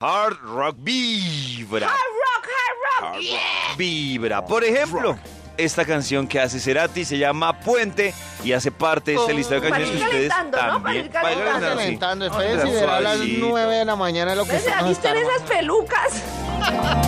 Hard Rock Vibra. Hard rock, hard rock. Yeah. Vibra. Por ejemplo, esta canción que hace Cerati se llama Puente y hace parte de esta lista de Para canciones ir que ustedes calentando, ¿no? Para ir también para ir calentando. calentando, sí. calentando. Estoy Vamos a decidiendo a las suavecito. 9 de la mañana lo que ¿Ustedes han vamos a visto en estar- esas pelucas?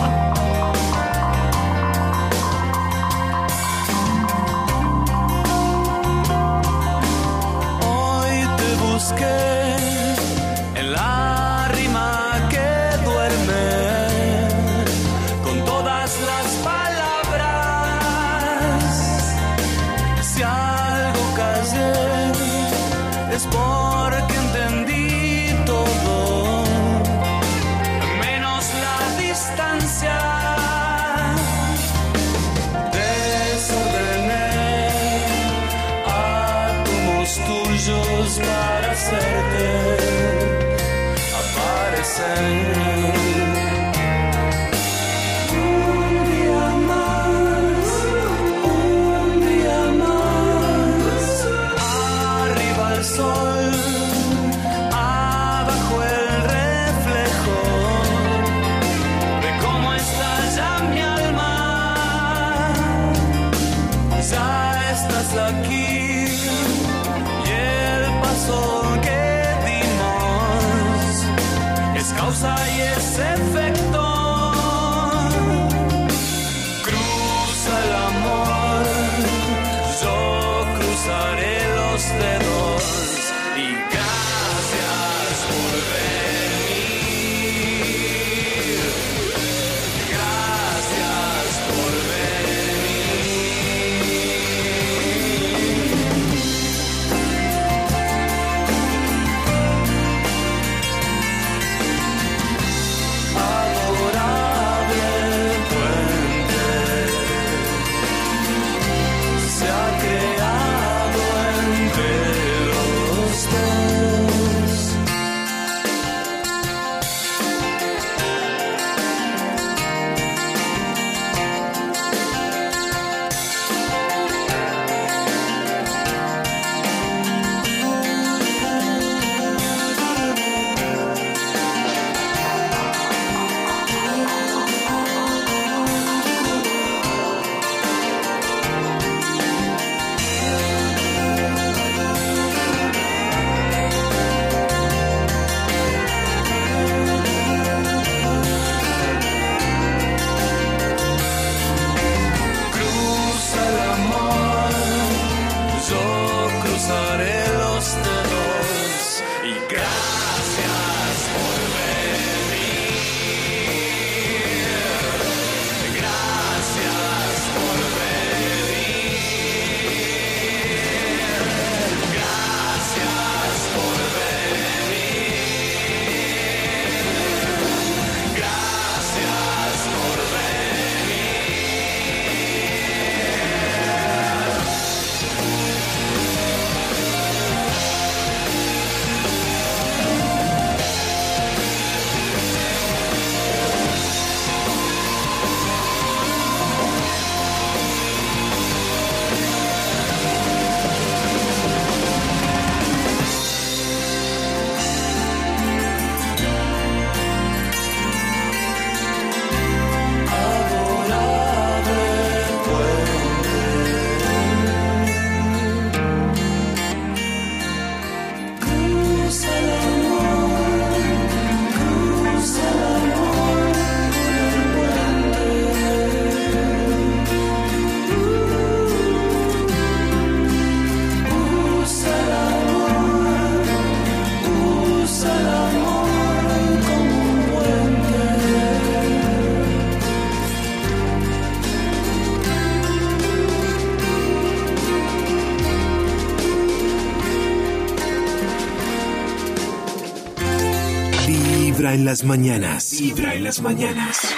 las mañanas. Vibra en las mañanas.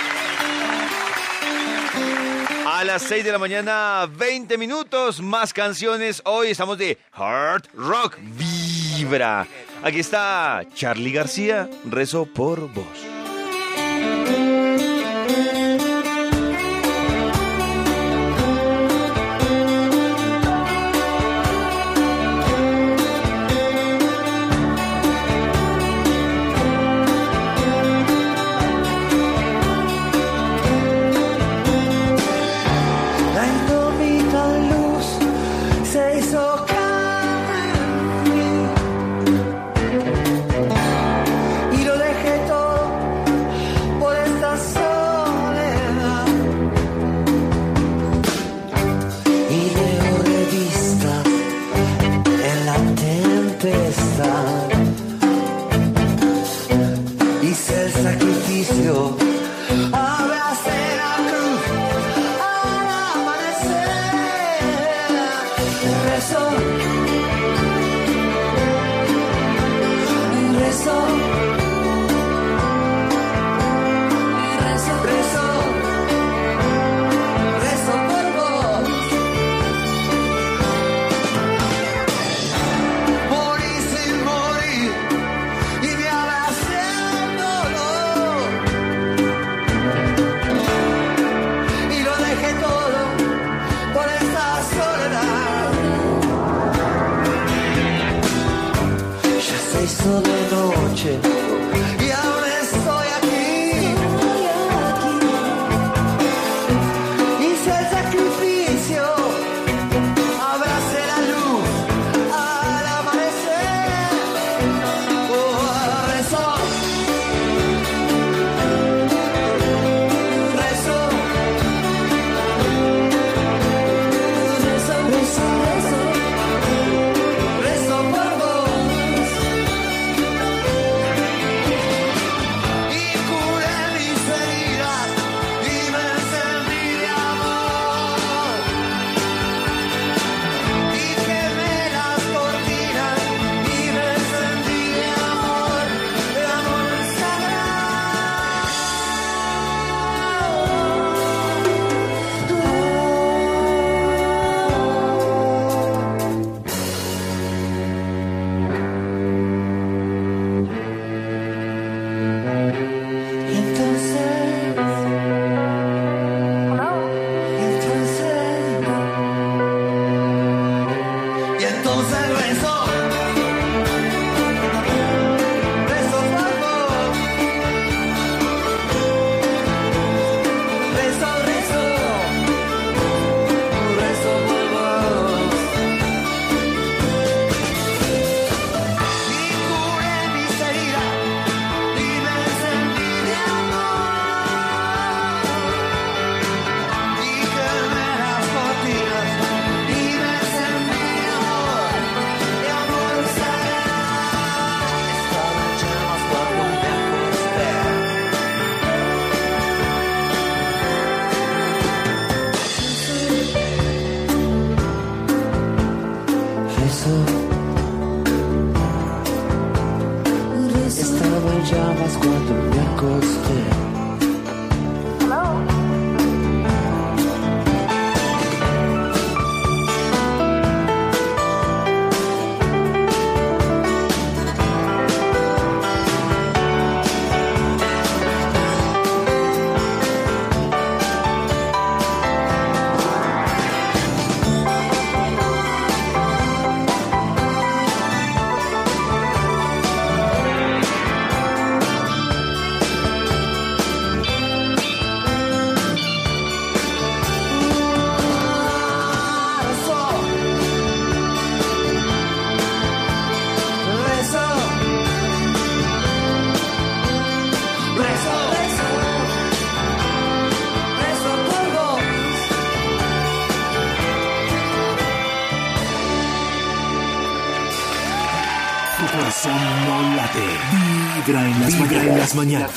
A las 6 de la mañana, 20 minutos, más canciones. Hoy estamos de Hard Rock Vibra. Aquí está Charlie García, rezo por vos. Vibra en las mañanas.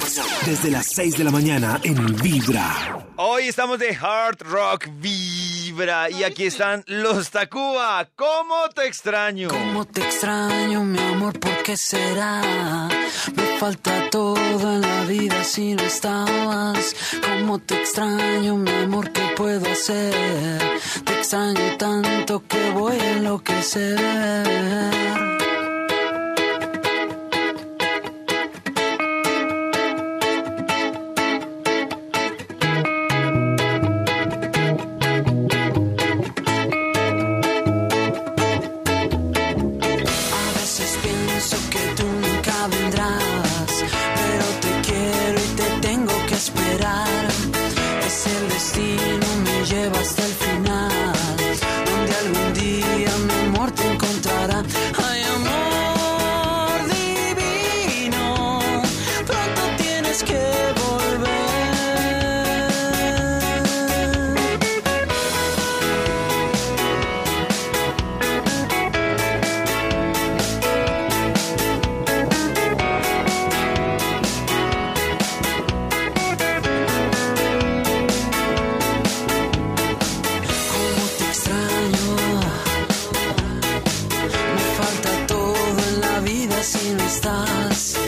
Desde las 6 de la mañana en Vibra. Hoy estamos de Hard Rock Vibra y aquí están los Tacuba. ¿Cómo te extraño? ¿Cómo te extraño, mi amor? ¿Por qué será? Me falta todo en la vida si no estabas. ¿Cómo te extraño, mi amor? ¿Qué puedo hacer? Te extraño tanto que voy a enloquecer. Yes.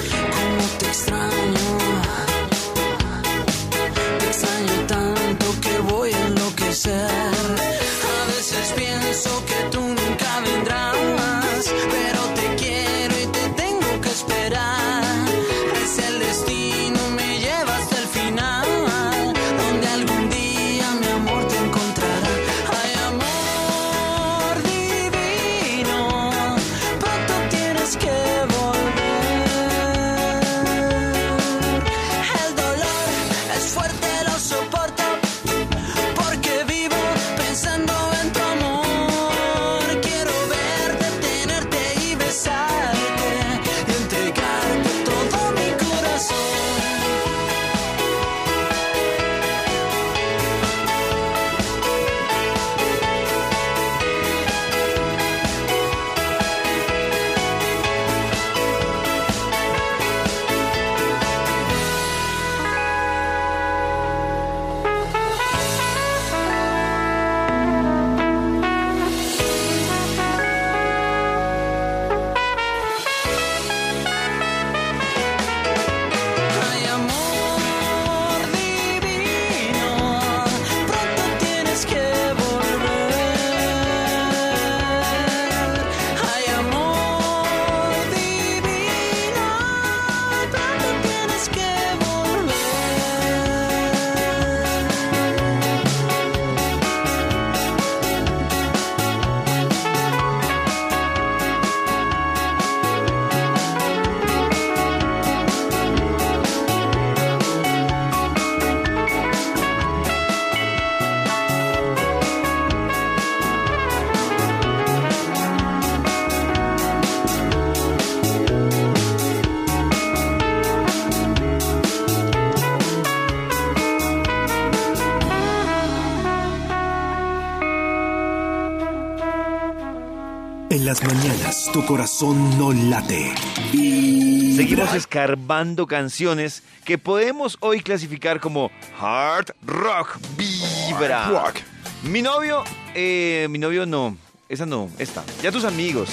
Tu corazón no late. Vibra. Seguimos escarbando canciones que podemos hoy clasificar como hard rock vibra. Rock. Mi novio, eh, mi novio no, esa no, esta. Ya tus amigos,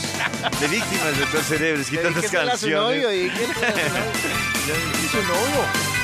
de víctimas de Tor Cerebro, es que tantas a su canciones. novio, dedíquesela a su novio.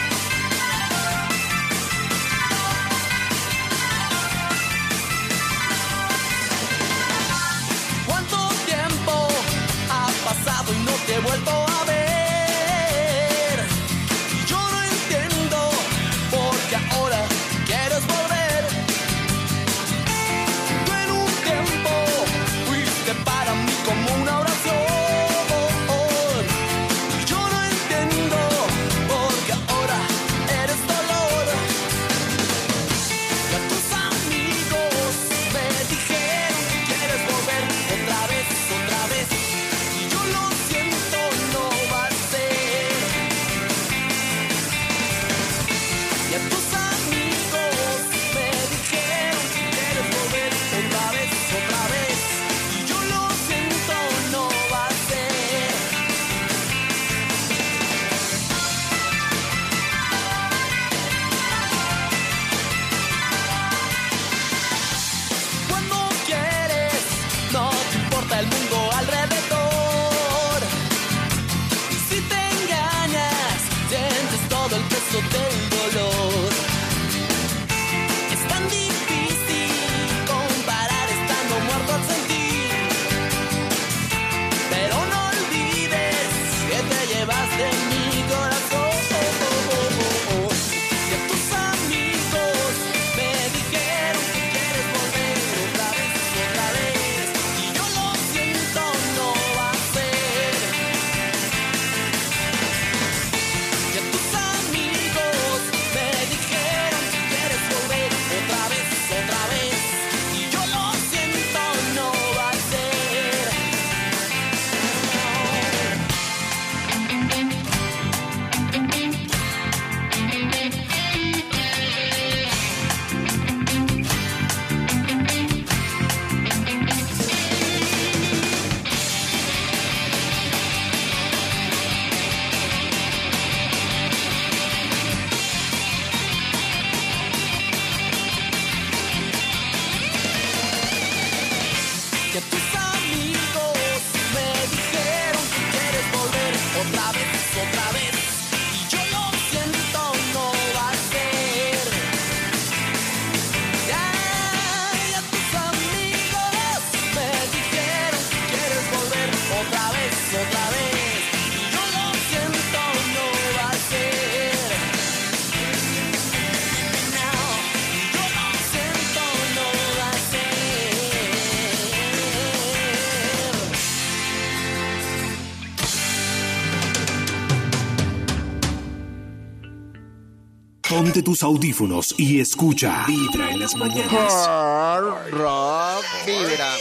Ponte tus audífonos y escucha. Vibra en las mañanas. Hard rock vibra.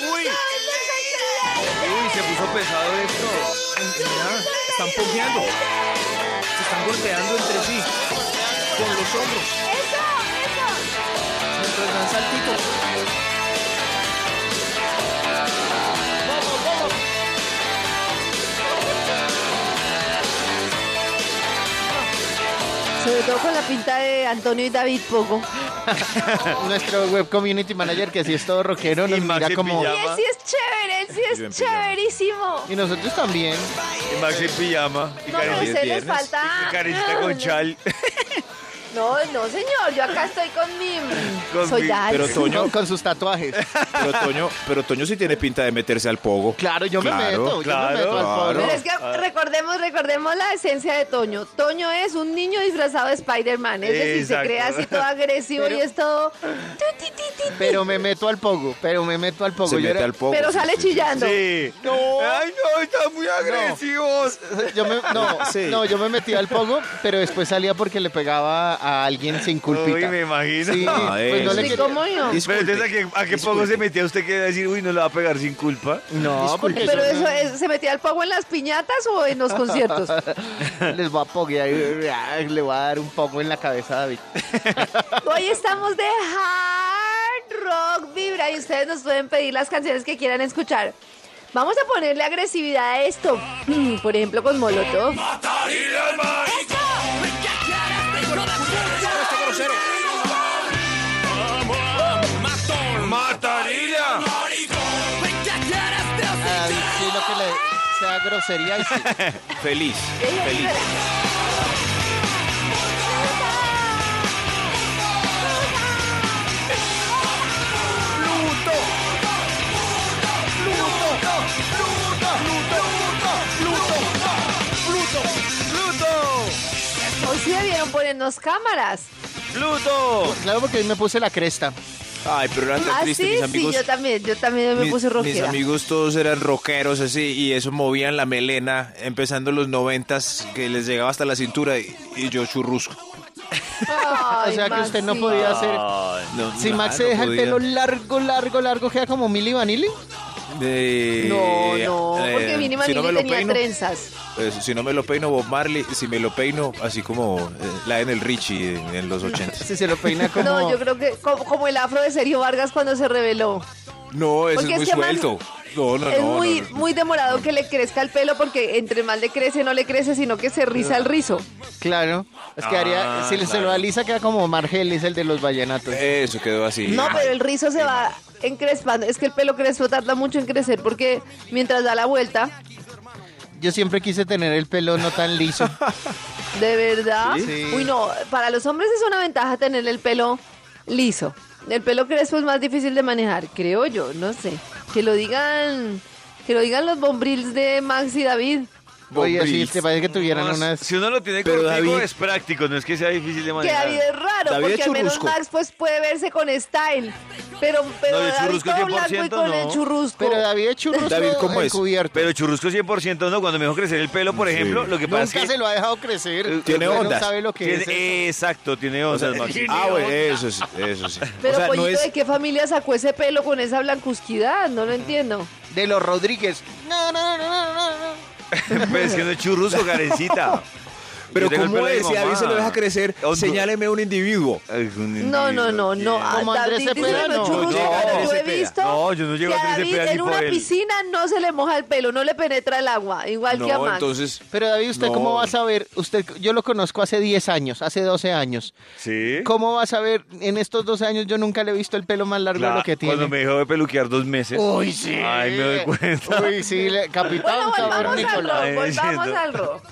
Uy, uy, se puso pesado esto. Están pompeando. Se están golpeando entre sí. Con los hombros. ¡Eso! ¡Eso! Mientras dan saltitos. Sobre todo con la pinta de Antonio y David Pogo. Nuestro web community manager, que sí es todo rockero, nos mira como. Y él sí es chévere, él sí Yo es pijama. chéverísimo. Y nosotros también. Y Max en pijama. Y No, pero a Karencita- ustedes les viernes. falta... y Karencita con chal. No, no, señor, yo acá estoy con mi... Con Soy mi-. Pero Toño, Con, con sus tatuajes. pero Toño, pero Toño sí tiene pinta de meterse al pogo. Claro, yo me Claro, meto. claro, yo me meto al claro. pogo. Pero es que recordemos, recordemos la esencia de Toño. Toño es un niño disfrazado de Spider-Man, es decir, Exacto. se crea así todo agresivo Pero- y es todo... tu, ti, ti, ti, ti. Pero me meto al pogo. Pero me meto al pogo. Se Yo mete era- al pogo. Pero sí, sale sí, sí. chillando. Sí. No. Ay, no, están muy agresivos. Yo me, no, Sí. no, yo me metí al pogo, pero después salía porque le pegaba a alguien sin Uy, culpita. me imagino. Sí, No, pues no le Sí, quería- ¿cómo? Pero entonces, ¿a qué, a qué poco se metía usted que iba a decir, uy, no le va a pegar sin culpa? No, porque Pero eso eso es- ¿se metía el pogo en las piñatas o en los conciertos? les va a poguear y le va a dar un poco en la cabeza a David. Hoy estamos de hard Rock Vibra y ustedes nos pueden pedir las canciones que quieran escuchar. Vamos a ponerle agresividad a esto. Por ejemplo, con Molotov. Grosería y sí. Feliz, feliz. Hoy sí debieron ponernos cámaras. ¡Pluto! Claro, porque hoy me puse la cresta. Ay, pero era tan Ah, triste. sí, mis sí, amigos, yo también, yo también me mis- puse mis rojera. amigos todos eran rockeros así y eso movían la melena empezando los noventas que les llegaba hasta la cintura y, y yo churrusco. Ay, o sea que usted no podía hacer... No, Si Max se no deja el pelo largo, largo, largo, queda como Milly Vanilli. De- No, no, eh, porque Mini si no Manini me lo tenía peino, trenzas. pues, si no me lo peino Bob Marley, si me lo peino así como eh, la en el Richie en, en los 80. Si se lo peina como... No, yo creo que como, como el afro de Sergio Vargas cuando se reveló. No, ese Porque es muy es que, man, suelto. No, no, es no, muy, no, no. muy demorado que le crezca el pelo porque entre más le crece no le crece, sino que se riza el rizo. Claro. Es que haría... Ah, Si se claro. lo alisa queda como Margelis, el de los vallenatos. Eso quedó así. No, pero el rizo se va encrespando. Es que el pelo crespo tarda mucho en crecer porque mientras da la vuelta, Yo siempre quise tener el pelo no tan liso. de verdad. Sí. Uy, no, para los hombres es una ventaja tener el pelo liso. El pelo crespo es más difícil de manejar, creo yo, no sé. Que lo digan, que lo digan los bombrils de Max y David. Oye, sí, te parece que tuvieran Más- unas... Si uno lo tiene Pero cortico David- es práctico, no es que sea difícil de Que manejar. David es raro, David porque es al menos churrusco. Max pues puede verse con style. Pero, pero No, yo David churrusco todo blanco y 100% con el no. churrusco. Pero David es churrusco David, ¿cómo es? encubierto. Pero churrusco 100% no, cuando me dejó crecer el pelo, por ejemplo, lo que pasa Nunca es que... se lo ha dejado crecer. Tiene Usted ondas. No sabe lo que tiene- es. eso. exacto, tiene ondas, Maxito. Ah, bueno, eso sí, eso sí. Pero o sea, no Pollito, es, ¿de qué familia sacó ese pelo con esa blancusquidad? No lo entiendo. De los Rodríguez. No, no, no, no, no, no. Pues que no es churrusco, carecita. Pero ¿cómo es? Si a se lo deja crecer, señáleme un individuo. No, no, no, no. Como Andrés Cepeda, no yo he visto No, yo no llego que a Andrés David Cepeda en una él. piscina no se le moja el pelo, no le penetra el agua, igual que a Max. entonces... Pero David, ¿usted No. cómo va a saber? Usted, yo lo conozco hace 10 años, hace 12 años. Sí. ¿Cómo va a saber? En estos 12 años yo nunca le he visto el pelo más largo de lo que tiene. Cuando me dejó de peluquear dos meses. Uy, sí. Ay, me doy cuenta. Uy, sí, capitán Bueno, volvamos al rock, volvamos al rock.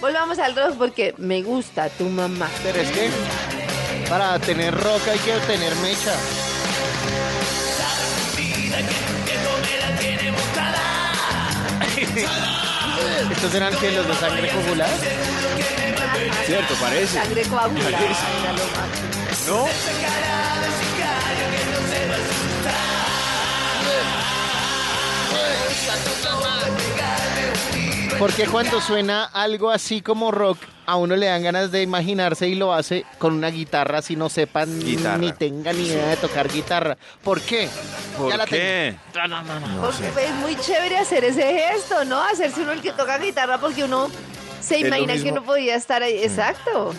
Volvamos al rock porque me gusta tu mamá. Pero es que para tener roca hay que tener mecha. ¿Estos eran que los de sangre coagulada? Cierto, parece. Sangre coagulada. ¿No? Porque cuando suena algo así como rock, a uno le dan ganas de imaginarse y lo hace con una guitarra si no sepan Guitarra. ni tengan ni idea de tocar guitarra. ¿Por qué? ¿Por Ya la qué? Porque es muy chévere hacer ese gesto, ¿no? Hacerse uno el que toca guitarra porque uno se lo imagina que mismo. no podía estar ahí. Exacto.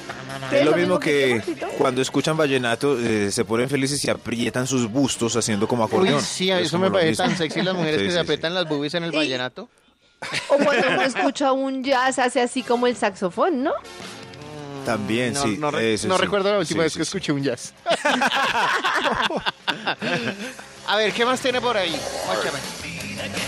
¿Qué Es lo mismo que cuando escuchan vallenato eh, se ponen felices y aprietan sus bustos haciendo como Uy, acordeón. sí, a Es eso como me lo parece mismo. tan sexy las mujeres Sí, que sí, se sí. aprietan las boobies en el Y- vallenato. O cuando uno escucha un jazz, hace así como el saxofón, ¿no? También, No, sí. no, re- eso no sí. recuerdo la última Sí, vez sí, que sí. escuché un jazz. a ver, ¿qué más tiene por ahí?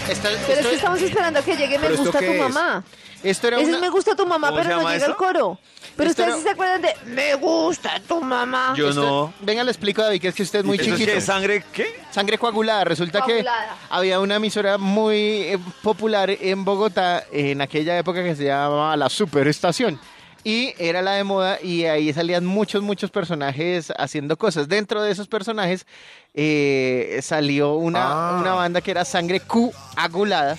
Esta- Pero es que estamos esperando a que llegue Me ¿Pero esto gusta tu mamá. esto era Ese una... es Me gusta tu mamá, ¿Cómo se pero no llega el coro. Pero ustedes sí se acuerdan de Me gusta tu mamá. Yo esto- no. Venga, le explico a David que es que usted es muy ¿Eso es chiquito. qué? ¿Sangre qué? Sangre coagulada. Resulta Coagulada. que había una emisora muy eh, popular en Bogotá en aquella época que se llamaba La Superestación. Y era la de moda y ahí salían muchos, muchos personajes haciendo cosas. Dentro de esos personajes eh, salió una, Ah. una banda que era Sangre Coagulada.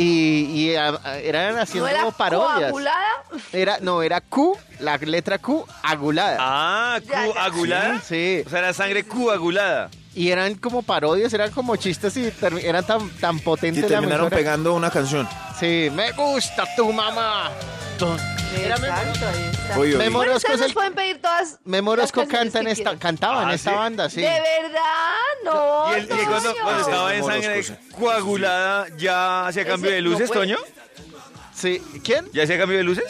Y, y, eran ¿No haciendo era como parodias. coagulada? Era, no, era Q, la letra Q, agulada. Ah, ya. coagulada. Sí. O sea, la sangre coagulada. Y eran como parodias, eran como chistes y eran tan, tan Y potentes la terminaron pegando una canción. Sí, me gusta tu mamá. Exacto, está. Oye, oye. Memo Bueno, Orozco ustedes es el- pueden pedir todas. Memo las Orozco canciones canta en esta, cantaba en Ah, esta ¿sí? banda, sí. ¿De verdad? No. ¿Y, el, y cuando, estaba en sangre coagulada, ya hacía cambio de no luces, puede. Toño? Sí. ¿Quién? ¿Ya hacía cambio de luces?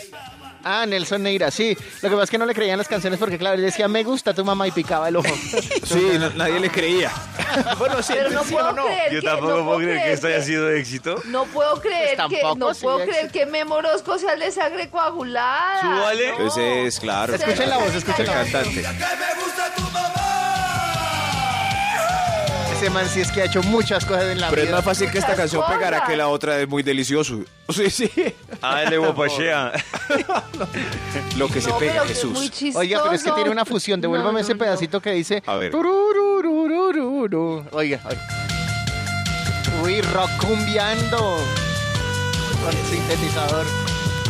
Ah, Nelson Neira, sí. Lo que pasa es que no le creían las canciones porque, claro, él decía, me gusta tu mamá y picaba el ojo. Sí, no- nadie le creía. bueno, sí, Pero no sí puedo no. creer Yo que, tampoco no puedo creer que esto haya que- sido de éxito. No puedo creer Pues que tampoco, no puedo creer que Memo Orozco sea el de sangre coagulada. Súbale. No. Ese es, claro. Escuchen la voz, escuchen la voz. Cantante. Ese man sí es que ha hecho muchas cosas en la Pero es más fácil que esta canción pegara que la otra es muy delicioso. Sí, sí. Ah, el de Guapachea. Lo que se No, pega, pero que es Jesús. chistoso. Oiga, pero es que tiene una fusión. Devuélvame No, ese no, pedacito que dice. A ver. tururururururu. Oiga, oiga. Uy, rock cumbiando. Con sintetizador.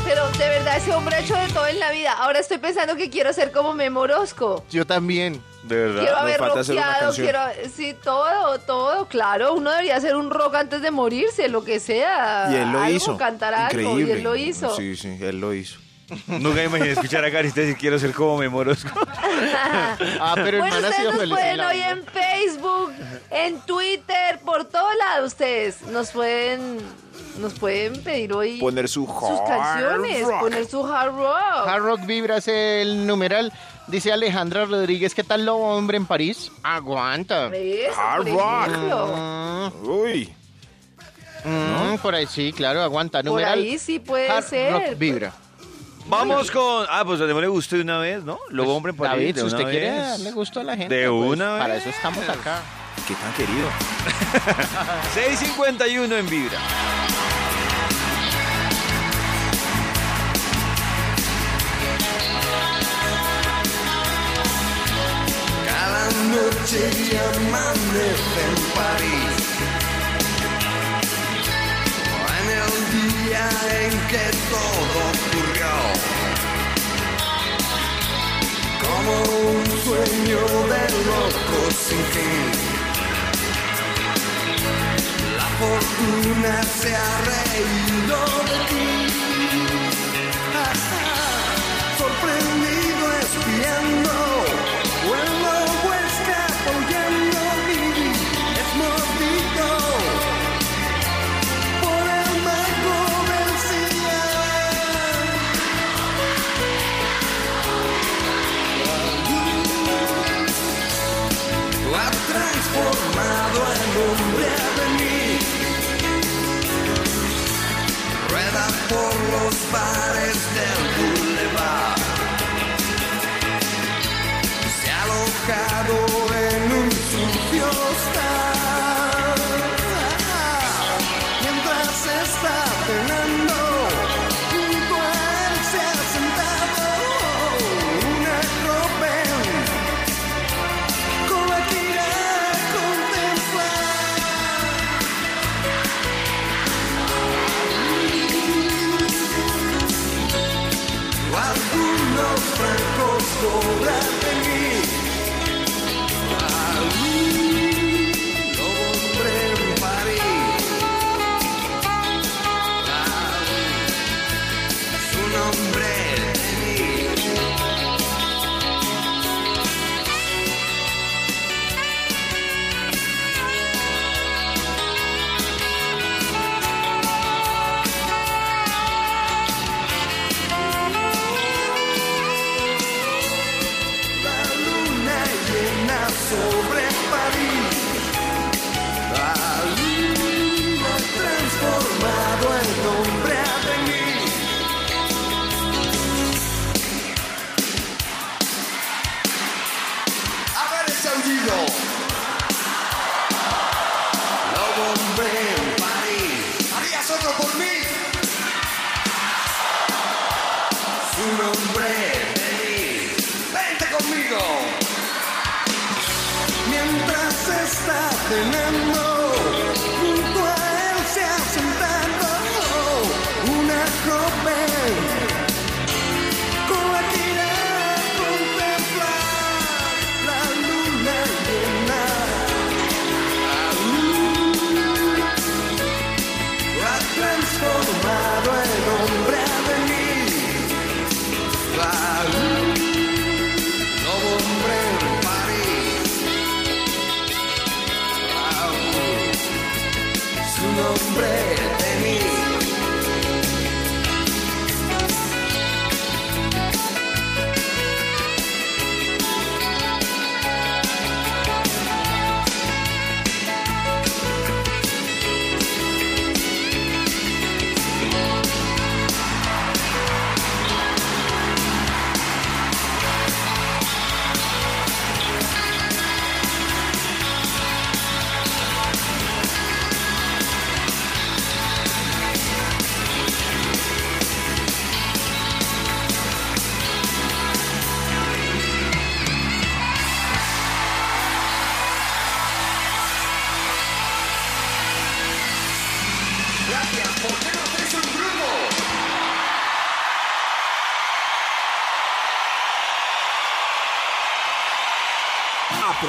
Pero de verdad, ese hombre ha hecho de todo en la vida. Ahora estoy pensando que quiero ser como Memo Orozco. Yo también. De verdad. Quiero haber falta hacer una rockeado, canción. quiero... Sí, todo, todo, claro. Uno debería hacer un rock antes de morirse, lo que sea. Y él lo Algo, hizo. cantar algo, Increíble. y él lo hizo. Sí, sí, él lo hizo. Nunca imaginé escuchar a Cari decir quiero ser como Memorosco. Ah, pero bueno, ustedes nos feliz. pueden hoy en Facebook, en Twitter, por todo lado ustedes nos pueden nos pueden pedir hoy Poner su sus hard canciones, rock. poner su hard rock. Hard Rock Vibra es el numeral. Dice Alejandra Rodríguez, ¿qué tal lobo hombre en París? Aguanta. Eso, Hard por rock. ejemplo. Mm, Uy. mm, por ahí sí, claro, aguanta. Por Numeral ahí sí puede Hard ser. Rock Vibra. Vamos con. Ah, pues démosle gusto de una vez, ¿no? Luego, hombre, por ahí, David, de si una usted quiere vez. darle gusto a la gente, De pues, una para vez. eso estamos acá. Qué tan querido. 651 en Vibra. Cada noche y amanece en París. Día en que todo ocurrió. Como un sueño de loco sin fin. La fortuna se ha reído de ti. Sorprendido espiando, por los bares so está cenando,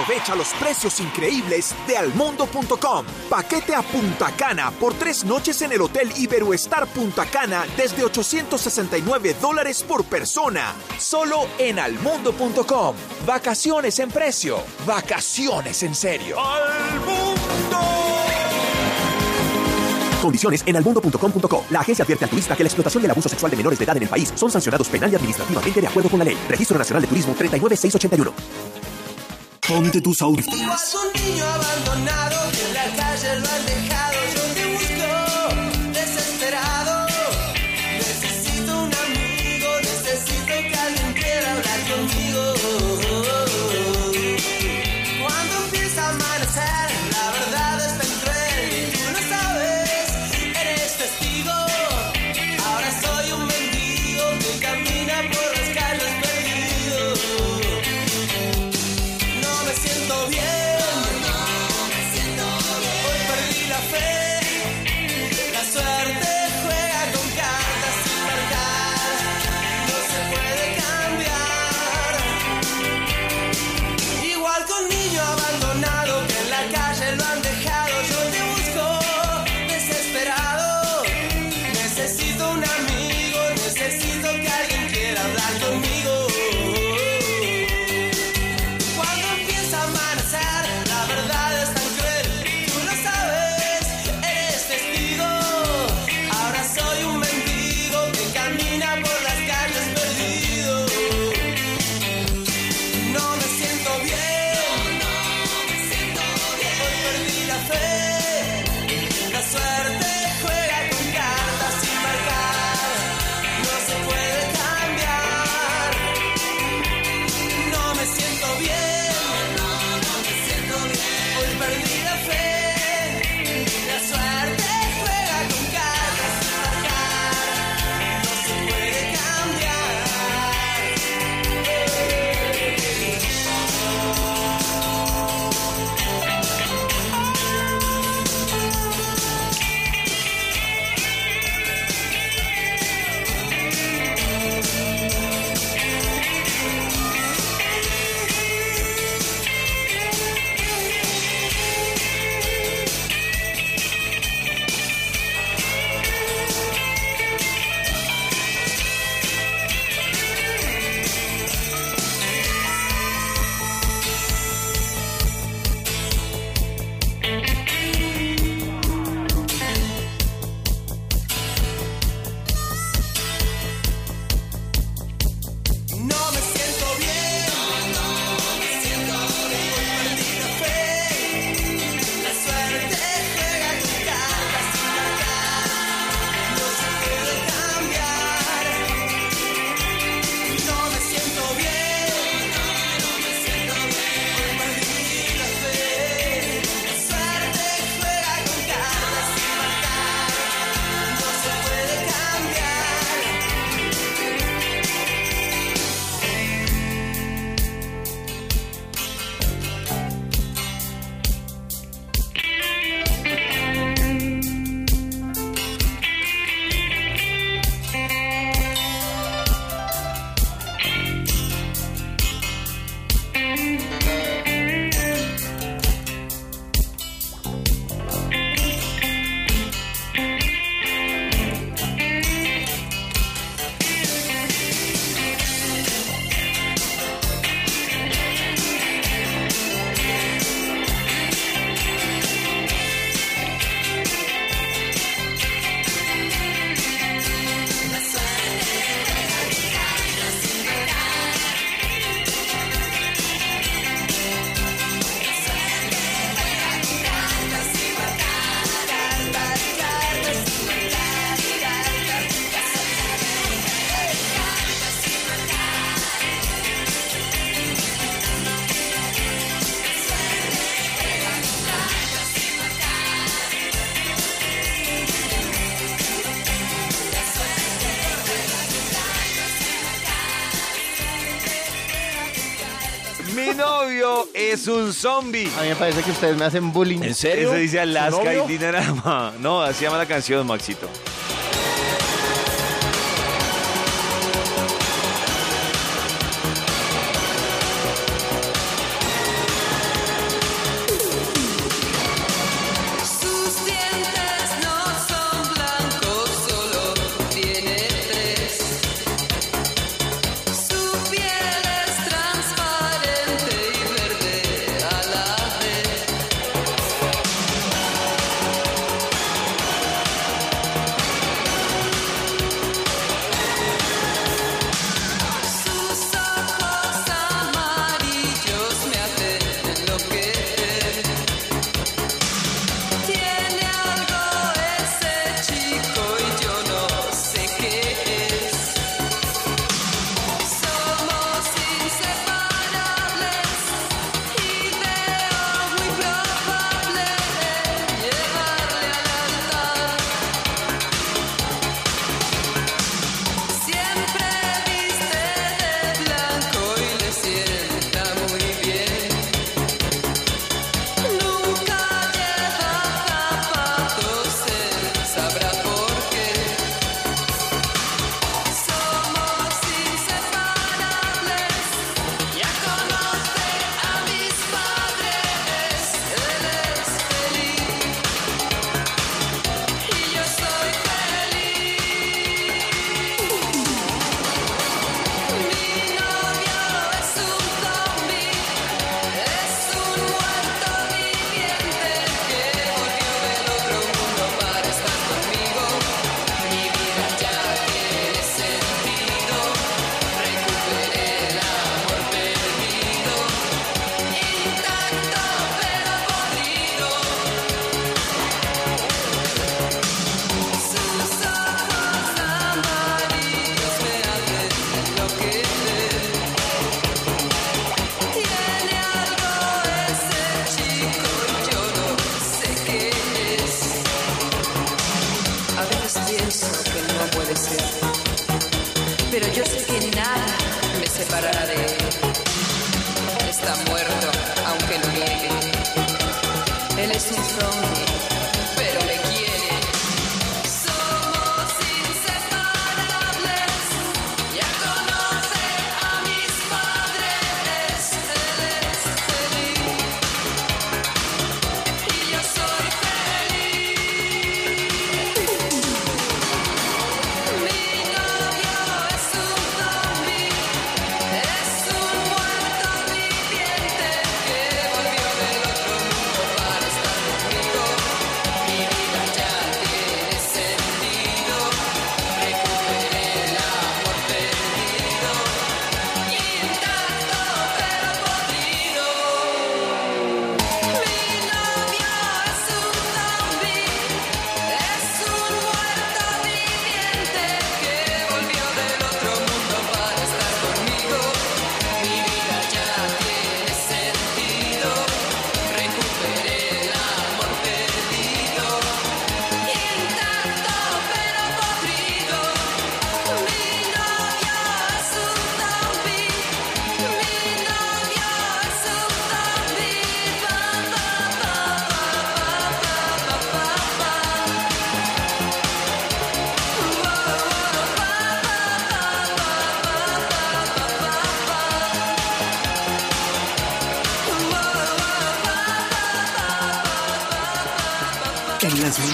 Aprovecha los precios increíbles de almundo.com. Paquete a Punta Cana por tres noches en el Hotel Iberoestar Punta Cana desde 869 dólares por persona. Solo en almundo.com. Vacaciones en precio. Vacaciones en serio. Condiciones en almundo.com.co. La agencia advierte al turista que la explotación y el abuso sexual de menores de edad en el país son sancionados penal y administrativamente de acuerdo con la ley. Registro Nacional de Turismo 39681. Ponte tus audífonos. un niño abandonado es un zombie. A mí me parece que ustedes me hacen bullying. ¿En serio? Eso dice Alaska ¿Su y? Dinarama. No, así llama la canción, Maxito.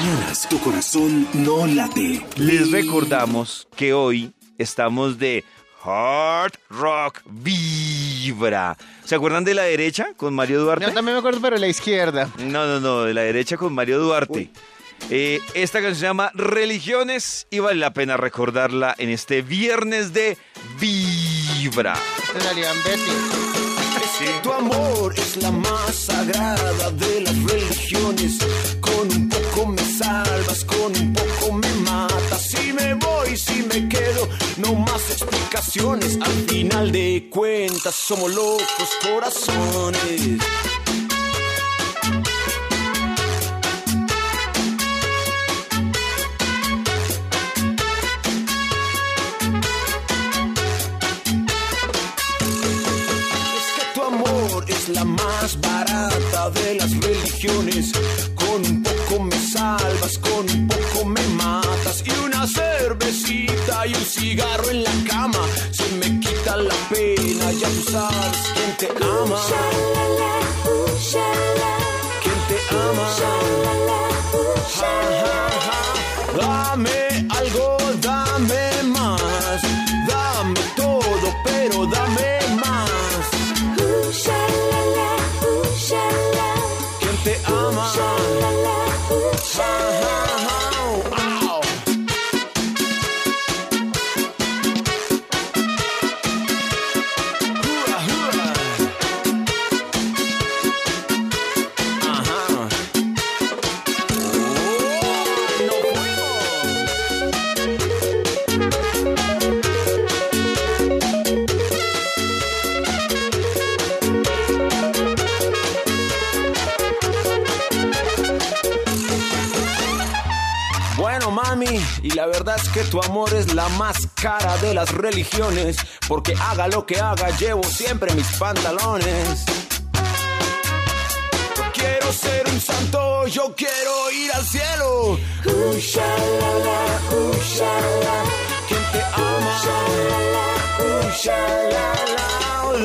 Mañanas tu corazón no late. Les recordamos que hoy estamos de Hard Rock Vibra. ¿Se acuerdan de la derecha con Mario Duarte? Yo también me acuerdo, pero la izquierda. No, no, no, de la derecha con Mario Duarte. Eh, esta canción se llama Religiones y vale la pena recordarla en este viernes de Vibra. Betty. Tu amor es la más sagrada de las religiones. Con un poco me salvas, con un poco me matas. Si me voy, si me quedo, no más explicaciones. Al final de cuentas, somos locos corazones. Es que tu amor es la más barata de las religiones. Con un poco me salvas, con un poco me matas. Y una cervecita y un cigarro en la cama. Se me quita la pena, ya tú sabes quién te ama. ¿Quién te ama? shine. Verdad es que tu amor es la más cara de las religiones, porque haga lo que haga, llevo siempre mis pantalones. Yo quiero ser un santo, yo quiero ir al cielo. Uh, shalala, uh, shalala. ¿Quién te ama? Uh, shalala.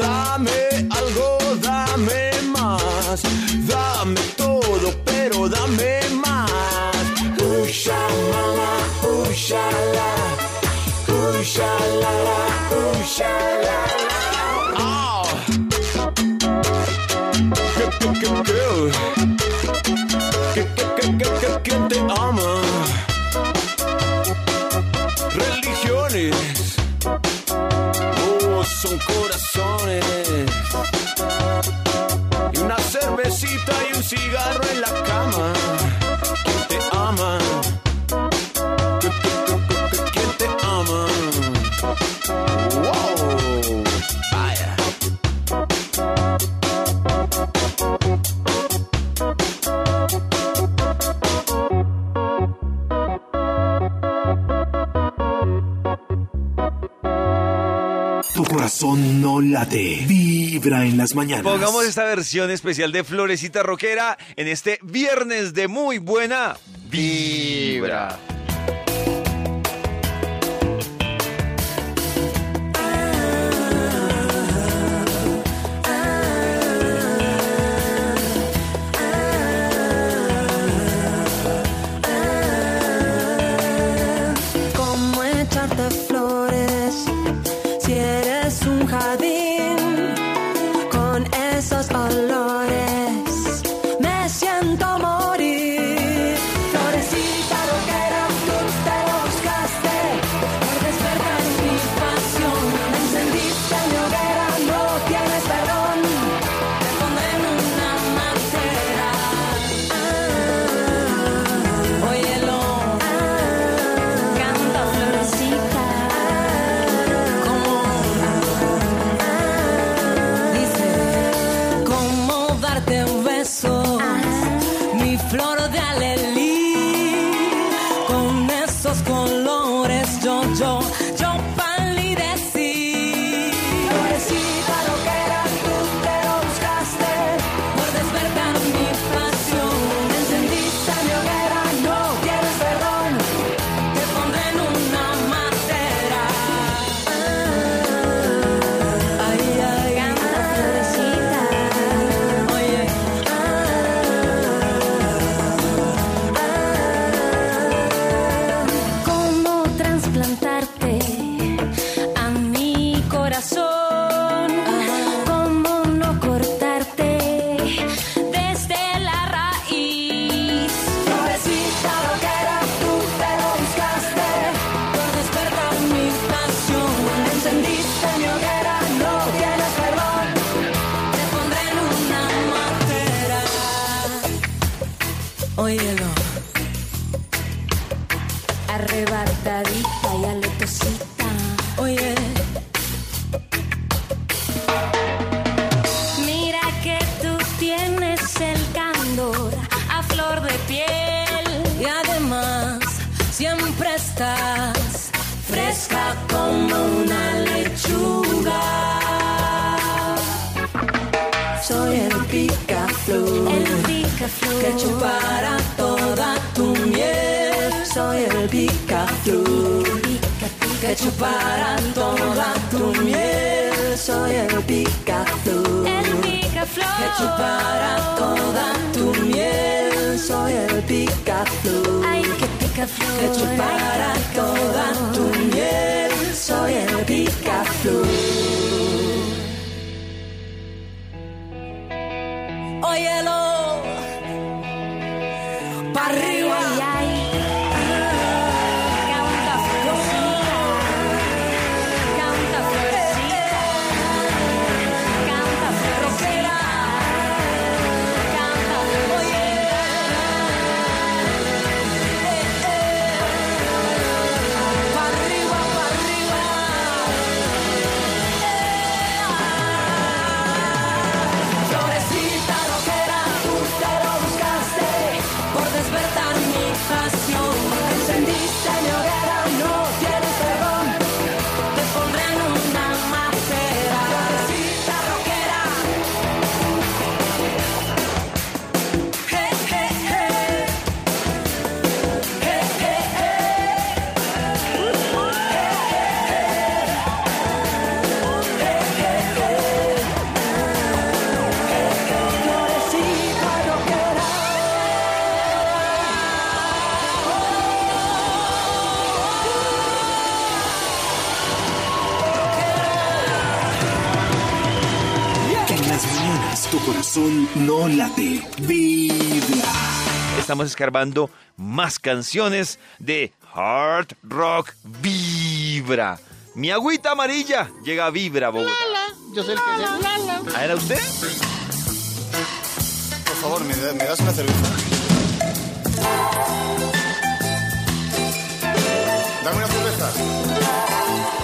Dame algo, dame más. Dame todo, pero dame más. Uh, shamama, shala. Shalala, shalala. Ah. ¿Qué- qué- qué- qué? ¿Qué- qué- qué- qué- qué- ¿Quién te ama? Religiones. Oh, son corazones. Y una cervecita y un cigarro en la cama. Tu corazón no late, vibra en las mañanas. Pongamos esta versión especial de Florecita Roquera en este viernes de muy buena vibra. estamos escarbando más canciones de hard rock vibra. Mi agüita amarilla llega a vibra, Bogotá. Lala, yo soy el que. Lala. Ah, Era usted? Por favor, ¿me, me das una cerveza? Dame una cerveza.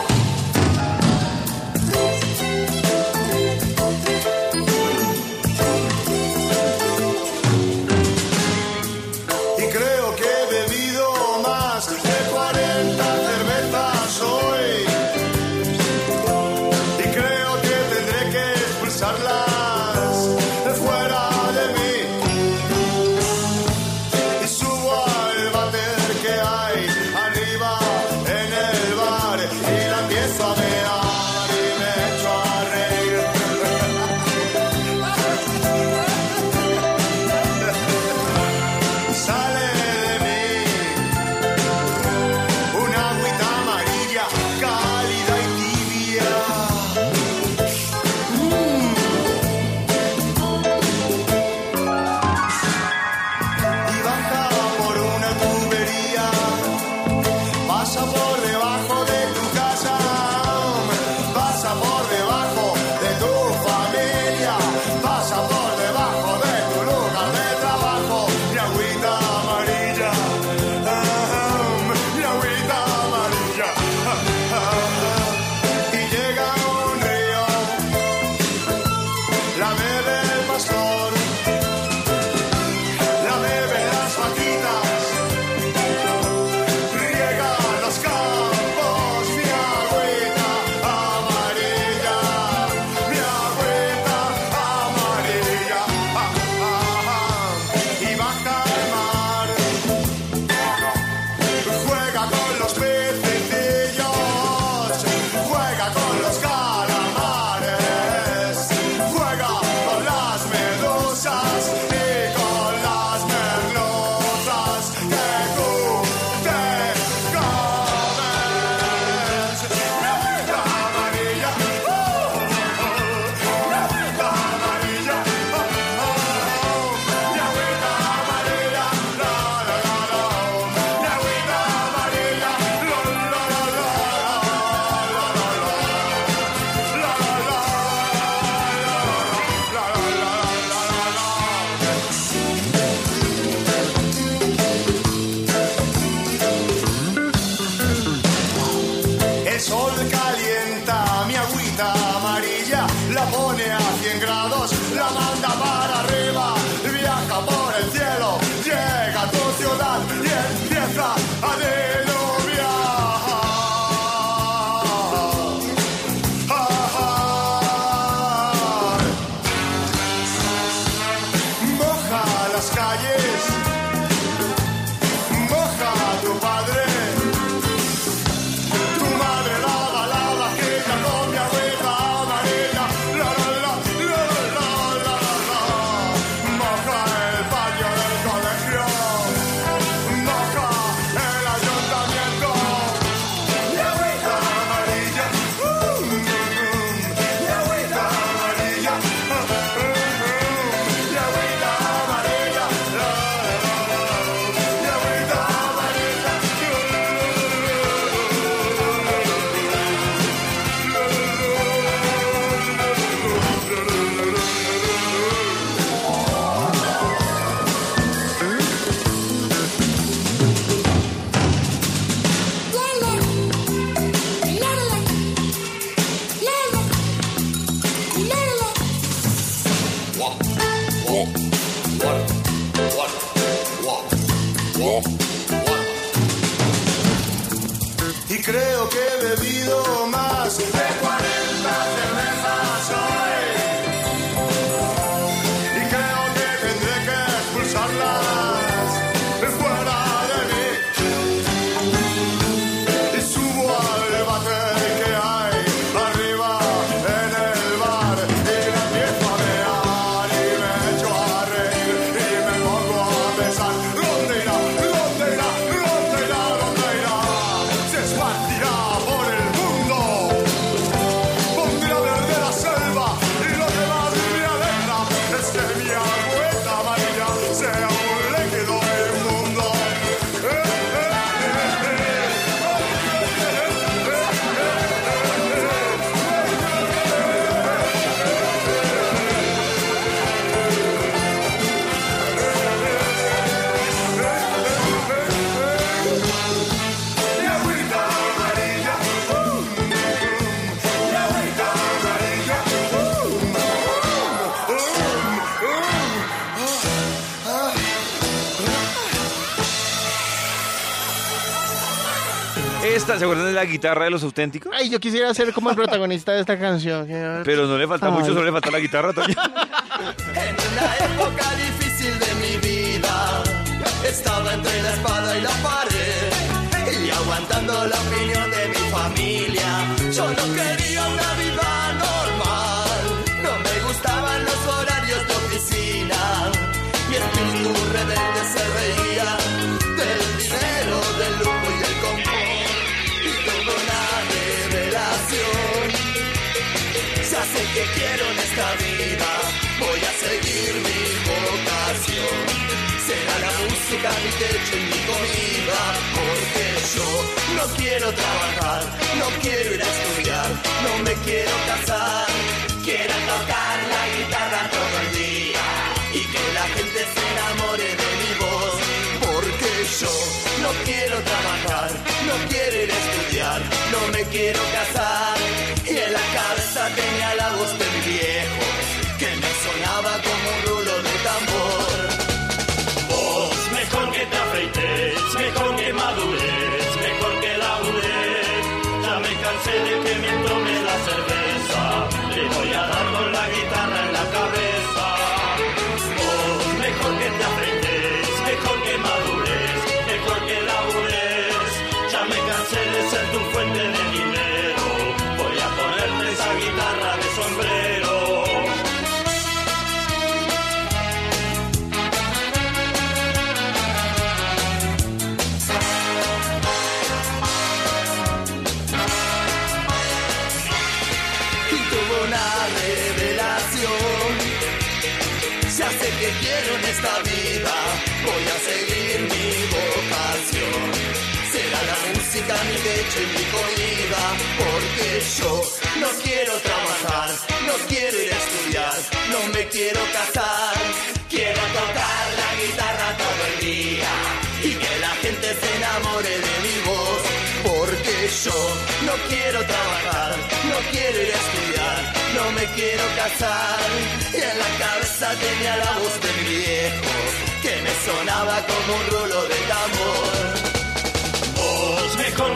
¿Se acuerdan de la guitarra de los auténticos? Ay, yo quisiera ser como el protagonista de esta canción. Pero no le falta mucho, solo le falta la guitarra también. No quiero trabajar, no quiero ir a estudiar, no me quiero casar. Quiero tocar la guitarra todo el día y que la gente se enamore de mi voz. Porque yo no quiero trabajar, no quiero ir a estudiar, no me quiero casar. en mi comida, porque yo no quiero trabajar, no quiero ir a estudiar, no me quiero casar, quiero tocar la guitarra todo el día y que la gente se enamore de mi voz, porque yo no quiero trabajar, no quiero ir a estudiar, no me quiero casar y en la cabeza tenía la voz de mi viejo que me sonaba como un rulo de tambor.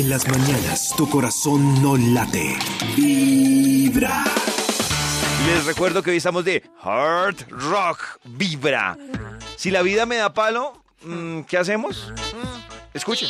En las mañanas tu corazón no late. Vibra. Les recuerdo que hoy estamos de Hard Rock Vibra. Si la vida me da palo, mm, ¿qué hacemos? Escuchen.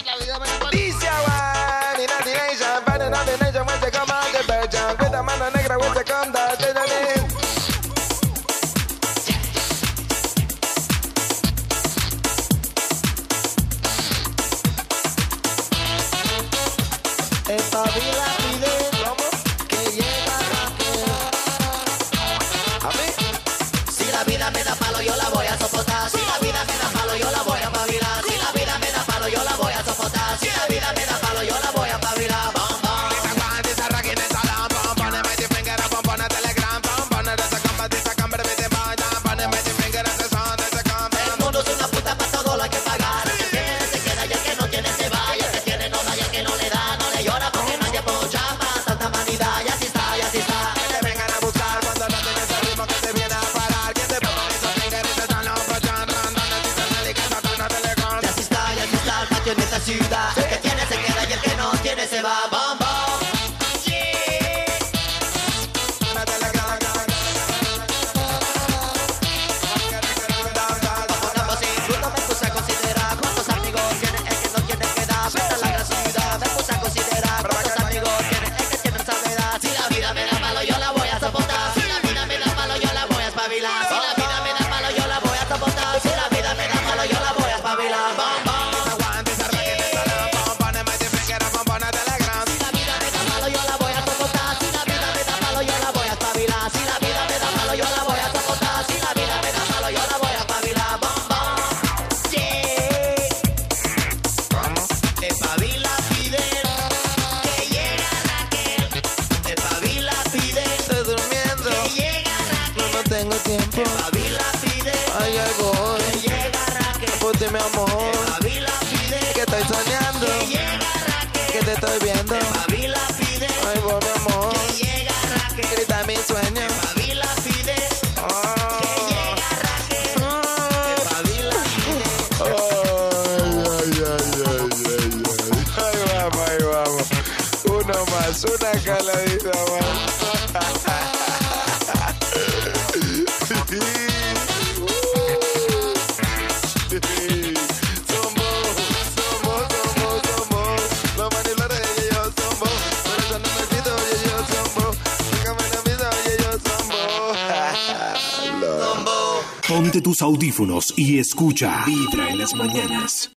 audífonos y escucha Vibra en las mañanas.